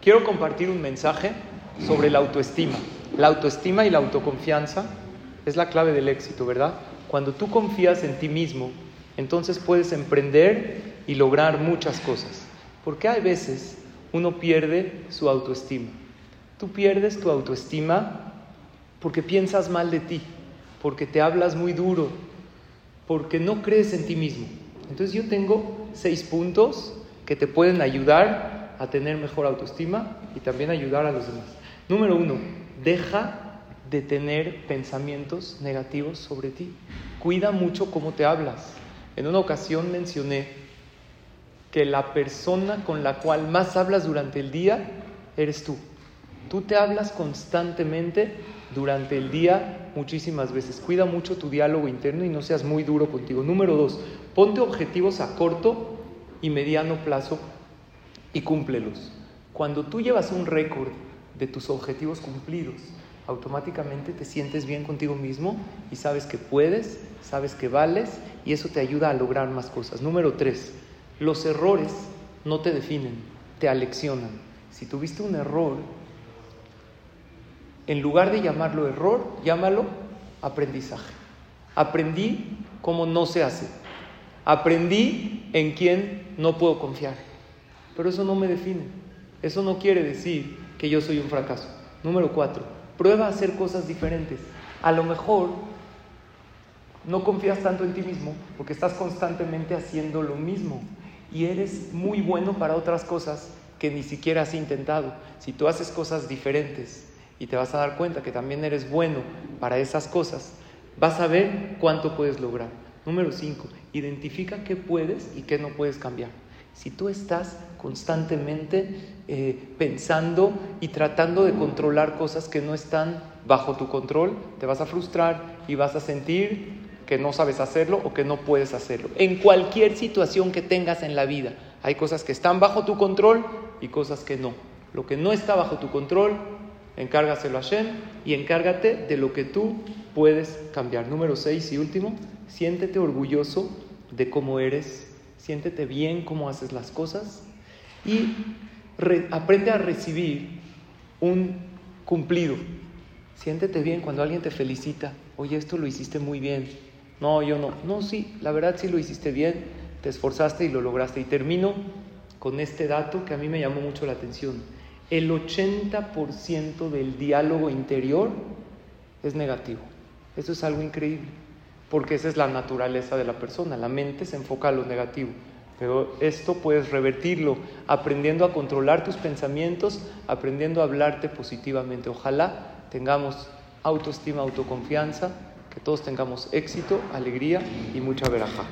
Quiero compartir un mensaje sobre la autoestima. La autoestima y la autoconfianza es la clave del éxito, ¿verdad? Cuando tú confías en ti mismo, entonces puedes emprender y lograr muchas cosas. Porque hay veces uno pierde su autoestima. Tú pierdes tu autoestima porque piensas mal de ti, porque te hablas muy duro, porque no crees en ti mismo. Entonces yo tengo seis puntos que te pueden ayudar a tener mejor autoestima y también ayudar a los demás. Número uno, deja de tener pensamientos negativos sobre ti. Cuida mucho cómo te hablas. En una ocasión mencioné que la persona con la cual más hablas durante el día eres tú. Tú te hablas constantemente durante el día muchísimas veces. Cuida mucho tu diálogo interno y no seas muy duro contigo. Número dos, ponte objetivos a corto y mediano plazo y cúmplelos. Cuando tú llevas un récord de tus objetivos cumplidos, automáticamente te sientes bien contigo mismo y sabes que puedes, sabes que vales y eso te ayuda a lograr más cosas. Número tres, los errores no te definen, te aleccionan. Si tuviste un error, en lugar de llamarlo error, llámalo aprendizaje. Aprendí cómo no se hace. Aprendí en quién no puedo confiar. Pero eso no me define. Eso no quiere decir que yo soy un fracaso. Número cuatro, prueba a hacer cosas diferentes. A lo mejor no confías tanto en ti mismo porque estás constantemente haciendo lo mismo y eres muy bueno para otras cosas que ni siquiera has intentado. Si tú haces cosas diferentes, y te vas a dar cuenta que también eres bueno para esas cosas, vas a ver cuánto puedes lograr. Número 5, identifica qué puedes y qué no puedes cambiar. Si tú estás constantemente eh, pensando y tratando de controlar cosas que no están bajo tu control, te vas a frustrar y vas a sentir que no sabes hacerlo o que no puedes hacerlo. En cualquier situación que tengas en la vida, hay cosas que están bajo tu control y cosas que no. Lo que no está bajo tu control, encárgaselo a Shem y encárgate de lo que tú puedes cambiar. Número 6 y último, siéntete orgulloso de cómo eres, siéntete bien cómo haces las cosas y aprende a recibir un cumplido. Siéntete bien cuando alguien te felicita, oye, esto lo hiciste muy bien. No, yo no. No, sí, la verdad sí lo hiciste bien, te esforzaste y lo lograste. Y termino con este dato que a mí me llamó mucho la atención el 80% del diálogo interior es negativo. Eso es algo increíble, porque esa es la naturaleza de la persona. La mente se enfoca a lo negativo. Pero esto puedes revertirlo aprendiendo a controlar tus pensamientos, aprendiendo a hablarte positivamente. Ojalá tengamos autoestima, autoconfianza, que todos tengamos éxito, alegría y mucha veraja.